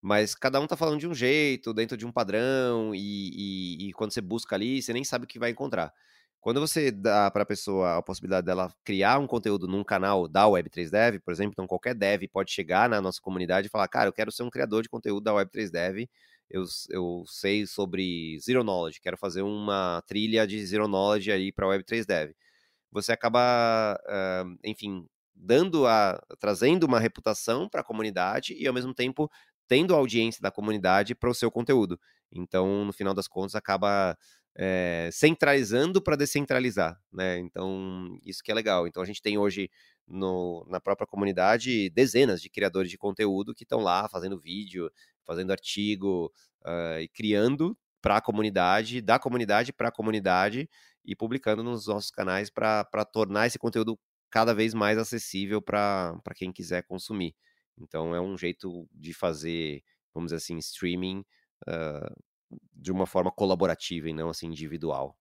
mas cada um tá falando de um jeito, dentro de um padrão, e, e, e, quando você busca ali, você nem sabe o que vai encontrar. Quando você dá para a pessoa a possibilidade dela criar um conteúdo num canal da Web3Dev, por exemplo, então qualquer dev pode chegar na nossa comunidade e falar, cara, eu quero ser um criador de conteúdo da Web3Dev, eu, eu sei sobre Zero Knowledge, quero fazer uma trilha de Zero Knowledge aí para Web3Dev. Você acaba, uh, enfim, dando a, trazendo uma reputação para a comunidade e ao mesmo tempo tendo audiência da comunidade para o seu conteúdo. Então, no final das contas, acaba é, centralizando para descentralizar, né? Então, isso que é legal. Então, a gente tem hoje no, na própria comunidade dezenas de criadores de conteúdo que estão lá fazendo vídeo, fazendo artigo uh, e criando para a comunidade, da comunidade para a comunidade e publicando nos nossos canais para tornar esse conteúdo cada vez mais acessível para quem quiser consumir. Então, é um jeito de fazer, vamos dizer assim, streaming uh, de uma forma colaborativa e não assim individual.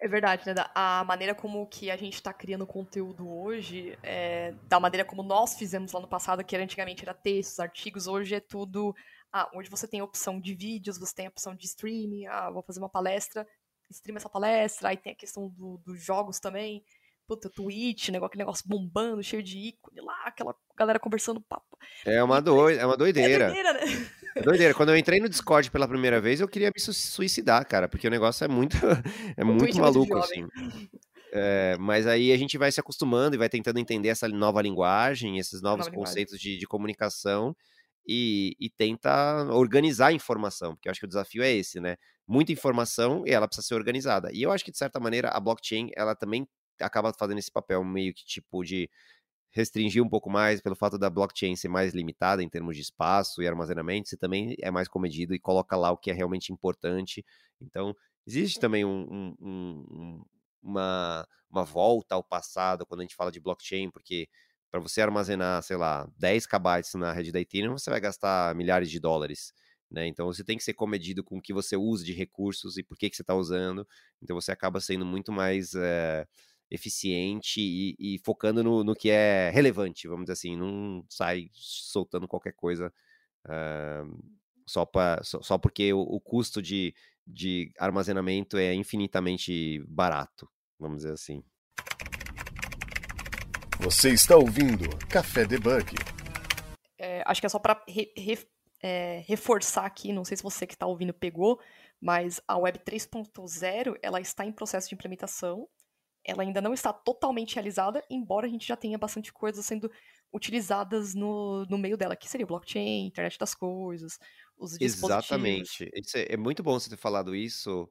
É verdade, né? A maneira como que a gente está criando conteúdo hoje, é, da maneira como nós fizemos lá no passado, que antigamente era textos, artigos, hoje é tudo. Ah, hoje você tem a opção de vídeos, você tem a opção de streaming, ah, vou fazer uma palestra, stream essa palestra, aí tem a questão do, dos jogos também puta, Twitch, negócio, aquele negócio bombando, cheio de ícone lá, aquela galera conversando papo. É uma, doi é uma doideira. É doideira, né? É doideira. Quando eu entrei no Discord pela primeira vez, eu queria me suicidar, cara, porque o negócio é muito, é muito maluco, assim. É, mas aí a gente vai se acostumando e vai tentando entender essa nova linguagem, esses novos nova conceitos de, de, comunicação e, e, tenta organizar a informação, porque eu acho que o desafio é esse, né? Muita informação e ela precisa ser organizada. E eu acho que, de certa maneira, a blockchain, ela também acaba fazendo esse papel meio que tipo de restringir um pouco mais pelo fato da blockchain ser mais limitada em termos de espaço e armazenamento, você também é mais comedido e coloca lá o que é realmente importante. Então, existe também um, um, um, uma, uma volta ao passado quando a gente fala de blockchain, porque para você armazenar, sei lá, 10 KB na rede da Ethereum, você vai gastar milhares de dólares. Né? Então você tem que ser comedido com o que você usa de recursos e por que, que você está usando. Então você acaba sendo muito mais é, eficiente e, e focando no, no, que é relevante, vamos dizer assim, não sai soltando qualquer coisa uh, só, pra, só, só, porque o, o custo de, de armazenamento é infinitamente barato, vamos dizer assim. Você está ouvindo Café Debug. É, acho que é só para re, re, é, reforçar aqui, não sei se você que está ouvindo pegou, mas a Web 3.0 ela está em processo de implementação ela ainda não está totalmente realizada, embora a gente já tenha bastante coisas sendo utilizadas no, no meio dela, que seria blockchain, internet das coisas, os dispositivos. Exatamente. Isso é, é muito bom você ter falado isso,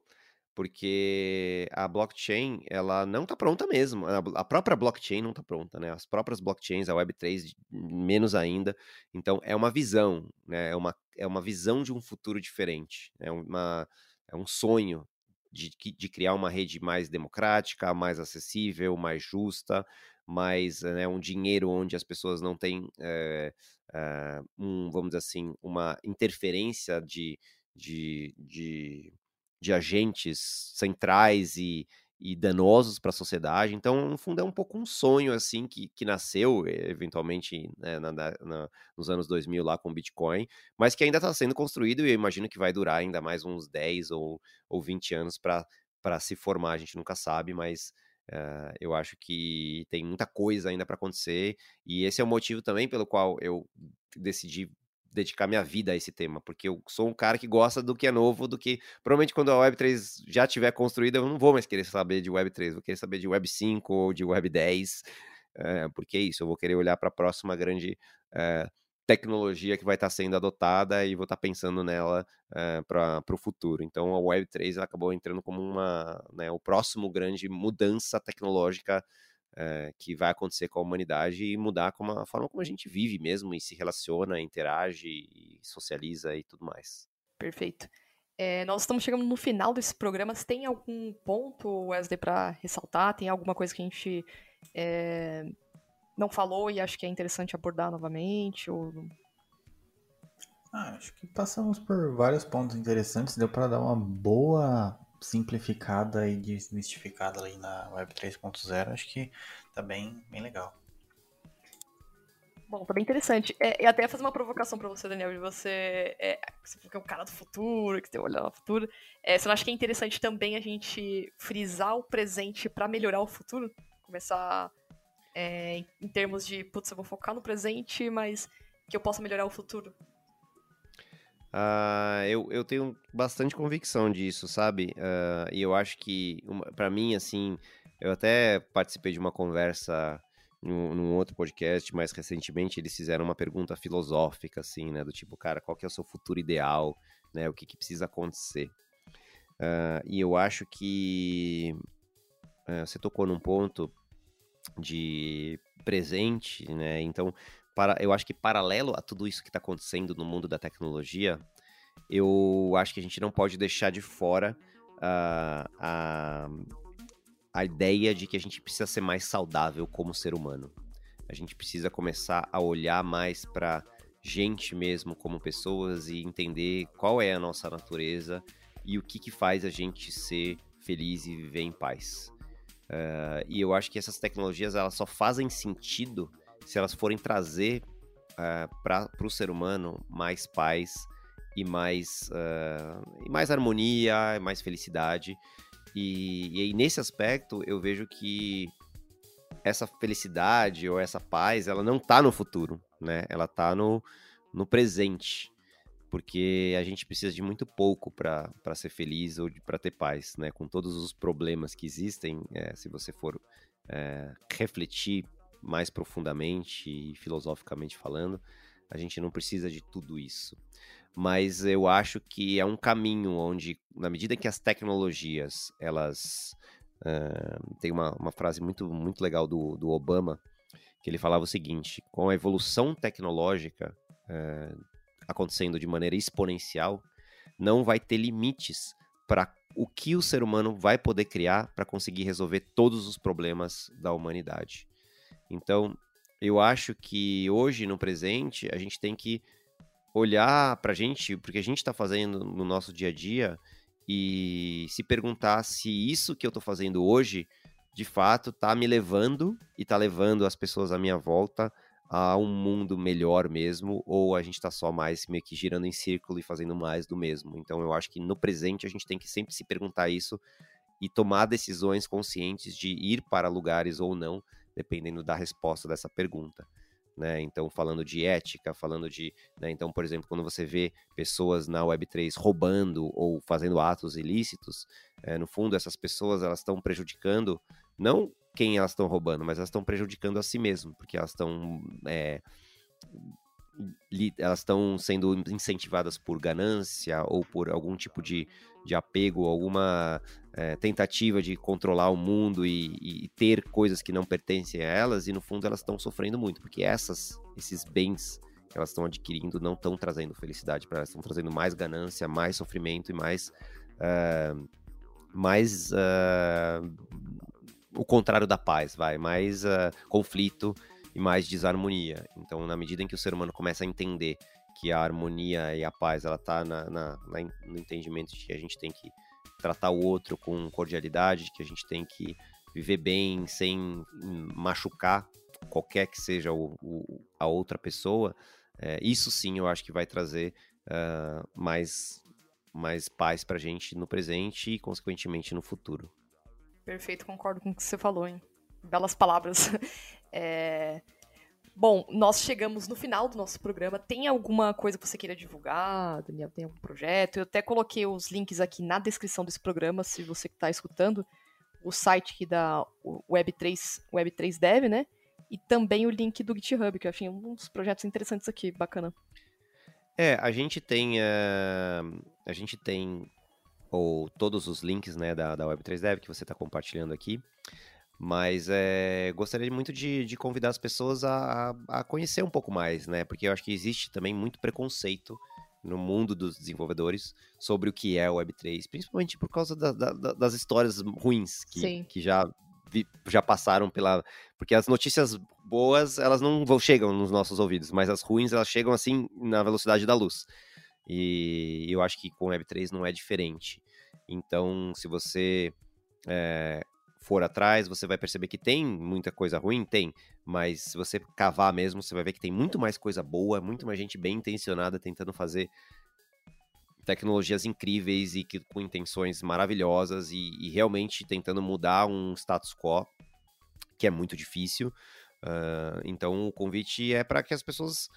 porque a blockchain, ela não está pronta mesmo. A própria blockchain não está pronta, né? As próprias blockchains, a Web3, menos ainda. Então, é uma visão, né? É uma, é uma visão de um futuro diferente. É, uma, é um sonho de, de criar uma rede mais democrática, mais acessível, mais justa, mais né, um dinheiro onde as pessoas não têm, é, é, um, vamos dizer assim, uma interferência de, de, de, de agentes centrais e, e danosos para a sociedade. Então, no fundo, é um pouco um sonho assim que, que nasceu eventualmente né, na, na, nos anos 2000 lá com o Bitcoin, mas que ainda está sendo construído e eu imagino que vai durar ainda mais uns 10 ou, ou 20 anos para se formar. A gente nunca sabe, mas uh, eu acho que tem muita coisa ainda para acontecer e esse é o motivo também pelo qual eu decidi dedicar minha vida a esse tema, porque eu sou um cara que gosta do que é novo, do que provavelmente quando a Web3 já tiver construída, eu não vou mais querer saber de Web3, vou querer saber de Web 5 ou de Web 10, é, porque é isso, eu vou querer olhar para a próxima grande é, tecnologia que vai estar tá sendo adotada e vou estar tá pensando nela é, eh, para o futuro. Então a Web3 acabou entrando como uma, né, o próximo grande mudança tecnológica é, que vai acontecer com a humanidade e mudar como a forma como a gente vive mesmo e se relaciona, interage, e socializa e tudo mais. Perfeito. É, nós estamos chegando no final desse programa. Você tem algum ponto, Wesley, para ressaltar? Tem alguma coisa que a gente é, não falou e acho que é interessante abordar novamente? Ou... Ah, acho que passamos por vários pontos interessantes. Deu para dar uma boa simplificada e desmistificada ali na Web 3.0, acho que tá bem, bem legal. Bom, tá bem interessante. É, e até fazer uma provocação para você, Daniel, de você. É, você é um cara do futuro, que tem um olhar no futuro. É, você não acha que é interessante também a gente frisar o presente para melhorar o futuro? Começar é, em termos de, putz, eu vou focar no presente, mas que eu possa melhorar o futuro. Uh, eu, eu tenho bastante convicção disso, sabe? Uh, e eu acho que, para mim, assim, eu até participei de uma conversa num, num, outro podcast mais recentemente. Eles fizeram uma pergunta filosófica, assim, né? Do tipo, cara, qual que é o seu futuro ideal? Né? O que, que precisa acontecer? Uh, e eu acho que você tocou num ponto de presente, né? Então, para, eu acho que paralelo a tudo isso que está acontecendo no mundo da tecnologia, eu acho que a gente não pode deixar de fora uh, a, a ideia de que a gente precisa ser mais saudável como ser humano. A gente precisa começar a olhar mais para gente mesmo como pessoas e entender qual é a nossa natureza e o que, que faz a gente ser feliz e viver em paz. Uh, e eu acho que essas tecnologias elas só fazem sentido se elas forem trazer uh, eh, para o ser humano mais paz e mais, uh, e mais harmonia, mais felicidade. E, e aí, nesse aspecto, eu vejo que essa felicidade ou essa paz, ela não está no futuro, né? Ela está no, no presente. porque a gente precisa de muito pouco para ser feliz ou para ter paz, né? Com todos os problemas que existem, é, se você for é, refletir mais profundamente e filosoficamente falando, a gente não precisa de tudo isso. Mas eu acho que é um caminho onde, na medida que as tecnologias, elas... Uh, tem uma, uma frase muito, muito legal do, do Obama, que ele falava o seguinte, com a evolução tecnológica uh, acontecendo de maneira exponencial, não vai ter limites para o que o ser humano vai poder criar para conseguir resolver todos os problemas da humanidade. Então, eu acho que hoje, no presente, a gente tem que olhar para a gente, porque a gente está fazendo no nosso dia a dia, e se perguntar se isso que eu estou fazendo hoje, de fato, está me levando e está levando as pessoas à minha volta a um mundo melhor mesmo, ou a gente está só mais meio que girando em círculo e fazendo mais do mesmo. Então eu acho que no presente a gente tem que sempre se perguntar isso e tomar decisões conscientes de ir para lugares ou não, dependendo da resposta dessa pergunta. Né? Então, falando de ética, falando de. Né? Então, por exemplo, quando você vê pessoas na Web3 roubando ou fazendo atos ilícitos, é, no fundo, essas pessoas elas estão prejudicando não quem elas estão roubando, mas elas estão prejudicando a si mesmas, porque elas estão. É, elas estão sendo incentivadas por ganância ou por algum tipo de, de apego, alguma é, tentativa de controlar o mundo e, e, ter coisas que não pertencem a elas, e no fundo elas estão sofrendo muito, porque essas, esses bens que elas estão adquirindo não estão trazendo felicidade para elas, estão trazendo mais ganância, mais sofrimento e mais. Uh, mais uh, o contrário da paz, vai, mais uh, conflito e mais desarmonia. Então, na medida em que o ser humano começa a entender que a harmonia e a paz ela tá na, na, na, no entendimento de que a gente tem que tratar o outro com cordialidade, que a gente tem que viver bem sem machucar qualquer que seja o, o, a outra pessoa, é, isso sim eu acho que vai trazer uh, mais, mais paz pra gente no presente e, consequentemente, no futuro. Perfeito, concordo com o que você falou, hein? Belas palavras. É... Bom, nós chegamos no final do nosso programa. Tem alguma coisa que você queira divulgar, Daniel? Tem algum projeto? Eu até coloquei os links aqui na descrição desse programa, se você está escutando. O site da Web3, Web3 Dev, né? E também o link do GitHub, que eu achei um dos projetos interessantes aqui, bacana. É, a gente tem. Uh, a gente tem ou todos os links né, da, da Web3 Dev que você está compartilhando aqui. Mas é, gostaria muito de, de, convidar as pessoas a, a, conhecer um pouco mais, né? Porque eu acho que existe também muito preconceito no mundo dos desenvolvedores sobre o que é o Web3, principalmente por causa da, da, das histórias ruins que, que já, vi, já passaram pela. Porque as notícias boas, elas não chegam nos nossos ouvidos, mas as ruins, elas chegam assim na velocidade da luz. E eu acho que com Web3 não é diferente. Então, se você é, for atrás, você vai perceber que tem muita coisa ruim, tem, mas se você cavar mesmo, você vai ver que tem muito mais coisa boa, muito mais gente bem intencionada tentando fazer tecnologias incríveis e que, com intenções maravilhosas e, e realmente tentando mudar um status quo que é muito difícil. Uh, então, o convite é para que as pessoas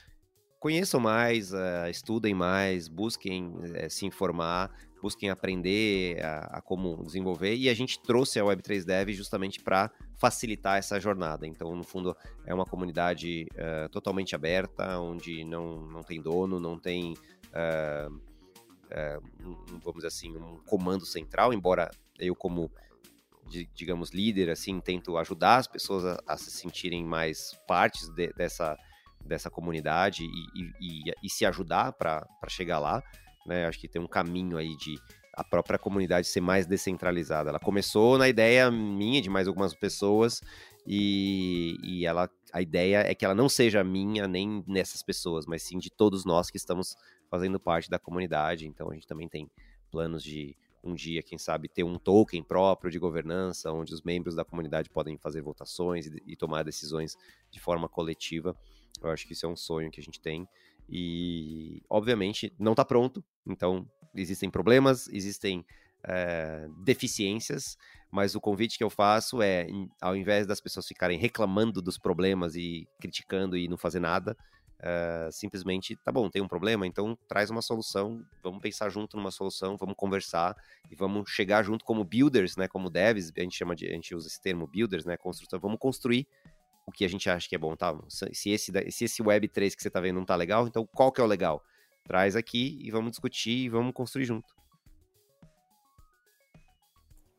conheçam mais, uh, estudem mais, busquem uh, se informar, busquem aprender a, a, como desenvolver. E a gente trouxe a Web3 Dev justamente para facilitar essa jornada. Então, no fundo, é uma comunidade uh, totalmente aberta, onde não, não tem dono, não tem, um, vamos dizer assim, um comando central, embora eu, como digamos, líder, assim, tento ajudar as pessoas a, a se sentirem mais partes de, dessa dessa comunidade e, e, e se ajudar para chegar lá. Né? Acho que tem um caminho aí de a própria comunidade ser mais descentralizada. Ela começou na ideia minha, de mais algumas pessoas, e, e ela, a ideia é que ela não seja minha nem nessas pessoas, mas sim de todos nós que estamos fazendo parte da comunidade. Então a gente também tem planos de um dia, quem sabe, ter um token próprio de governança, onde os membros da comunidade podem fazer votações e, e tomar decisões de forma coletiva. Eu acho que isso é um sonho que a gente tem. E, obviamente, não está pronto. Então, existem problemas, existem é, deficiências, mas o convite que eu faço é, ao invés das pessoas ficarem reclamando dos problemas e criticando e não fazer nada, uh, simplesmente, tá bom, tem um problema, então traz uma solução, vamos pensar junto numa solução, vamos conversar e vamos chegar junto como builders, né, como devs, a gente chama de, a gente usa esse termo builders, né, construtor, vamos construir o que a gente acha que é bom, tá? Se esse, se esse Web3 que você tá vendo não tá legal, então qual que é o legal? Traz aqui e vamos discutir e vamos construir junto.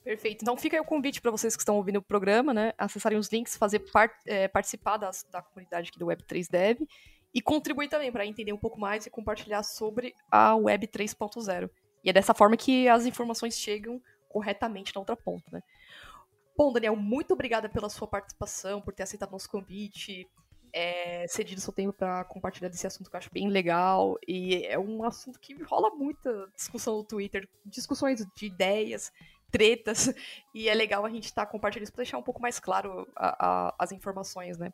Perfeito. Então fica aí o convite para vocês que estão ouvindo o programa, né? Acessarem os links, fazer é, participar das, da comunidade aqui do Web3 Dev e contribuir também para entender um pouco mais e compartilhar sobre a Web 3.0. E é dessa forma que as informações chegam corretamente na outra ponta, né? Bom, Daniel, muito obrigada pela sua participação, por ter aceitado nosso convite, é, cedido seu tempo para compartilhar desse assunto que eu acho bem legal. E é um assunto que rola muita discussão no Twitter, discussões de ideias tretas, e é legal a gente estar tá compartilhando isso para deixar um pouco mais claro a, a, as informações, né?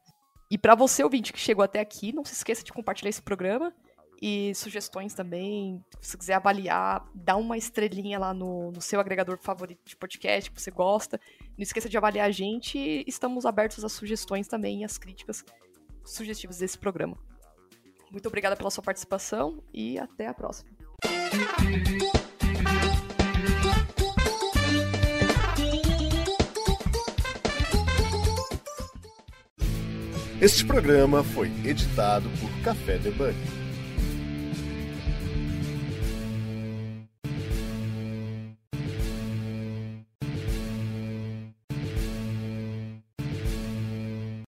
E para você, ouvinte, que chegou até aqui, não se esqueça de compartilhar esse programa e sugestões também. Se quiser avaliar, dá uma estrelinha lá no, no seu agregador favorito de podcast que você gosta. Não esqueça de avaliar a gente. Estamos abertos às sugestões também e às críticas sugestivas desse programa. Muito obrigada pela sua participação e até a próxima. Este programa foi editado por Café Debug.